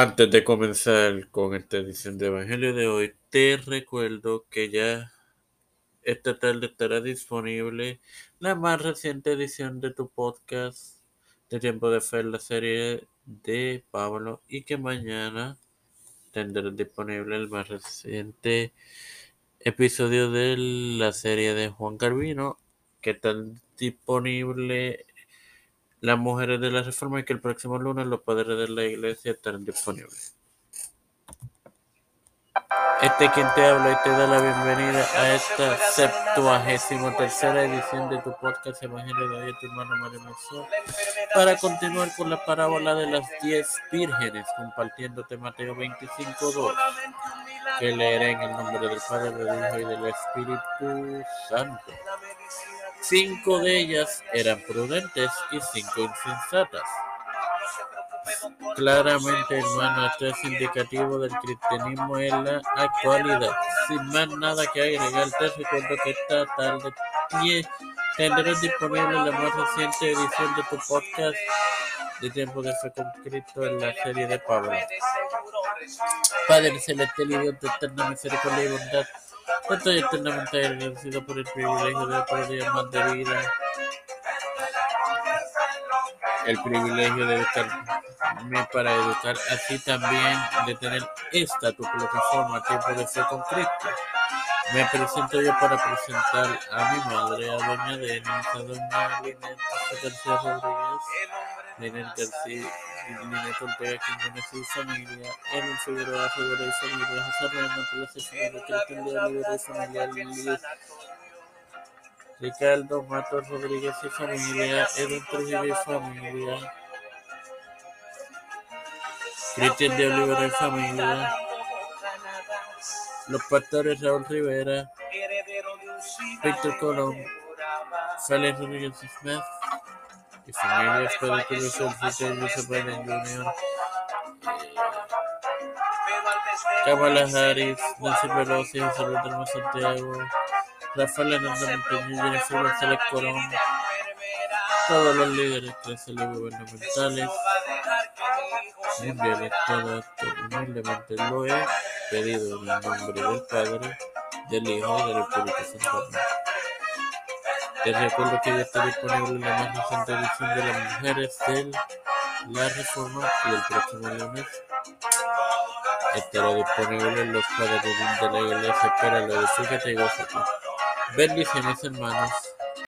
Antes de comenzar con esta edición de Evangelio de hoy, te recuerdo que ya esta tarde estará disponible la más reciente edición de tu podcast de Tiempo de Fe, la serie de Pablo, y que mañana tendrás disponible el más reciente episodio de la serie de Juan Carvino, que está disponible las mujeres de la reforma y que el próximo lunes los padres de la iglesia estarán disponibles. Este quien te habla y te da la bienvenida a esta septuagésimo tercera edición de tu podcast Evangelio de hoy, tu hermano Mario Mozón, para continuar con la parábola de las diez vírgenes, compartiéndote Mateo 25.2, que leeré en el nombre del Padre, del Hijo y del Espíritu Santo. Cinco de ellas eran prudentes y cinco insensatas. Claramente, hermano, esto es indicativo del cristianismo en la actualidad. Sin más nada que agregar, te recuerdo que esta tarde tendrás disponible la más reciente edición de tu podcast de Tiempo de Fe con Cristo en la serie de Pablo. Padre Celestial y Dios de eterna misericordia y bondad, estoy eternamente agradecido por el privilegio de día más de vida, el privilegio de educarme para educar, así también de tener esta tu plataforma, Tiempo de Fe con Cristo. Me presento yo para presentar a mi madre, a doña Denis, a doña Linet García Rodríguez, Linet García, Linet Ortega Quiñones y familia, Emil Figueroa Figueroa y familia, José Reina Plaza Figueroa, Cristian de Olivera y familia, Luis Ricardo Matos Rodríguez y familia, Edwin Trujillo y familia, Cristian de Olivera y familia, los pastores Raúl Rivera, Víctor Colón, Félix Rodríguez Smith y familia, Pedro Cruz, el Luis Biden Jr., Kamala Nancy Pelosi, José Luis Santiago, Rafael Hernández Montañez, Jennifer González Colón, todos los líderes y gubernamentales. mundiales, todo esto humildemente lo he pedido en el nombre del Padre, del Hijo y del Espíritu Santo. Te recuerdo que ya está disponible la más reciente edición de las mujeres de la Reforma y el próximo lunes estará disponible en los padres de la iglesia. Espéralo, fíjate y gózate. Bendiciones hermanos.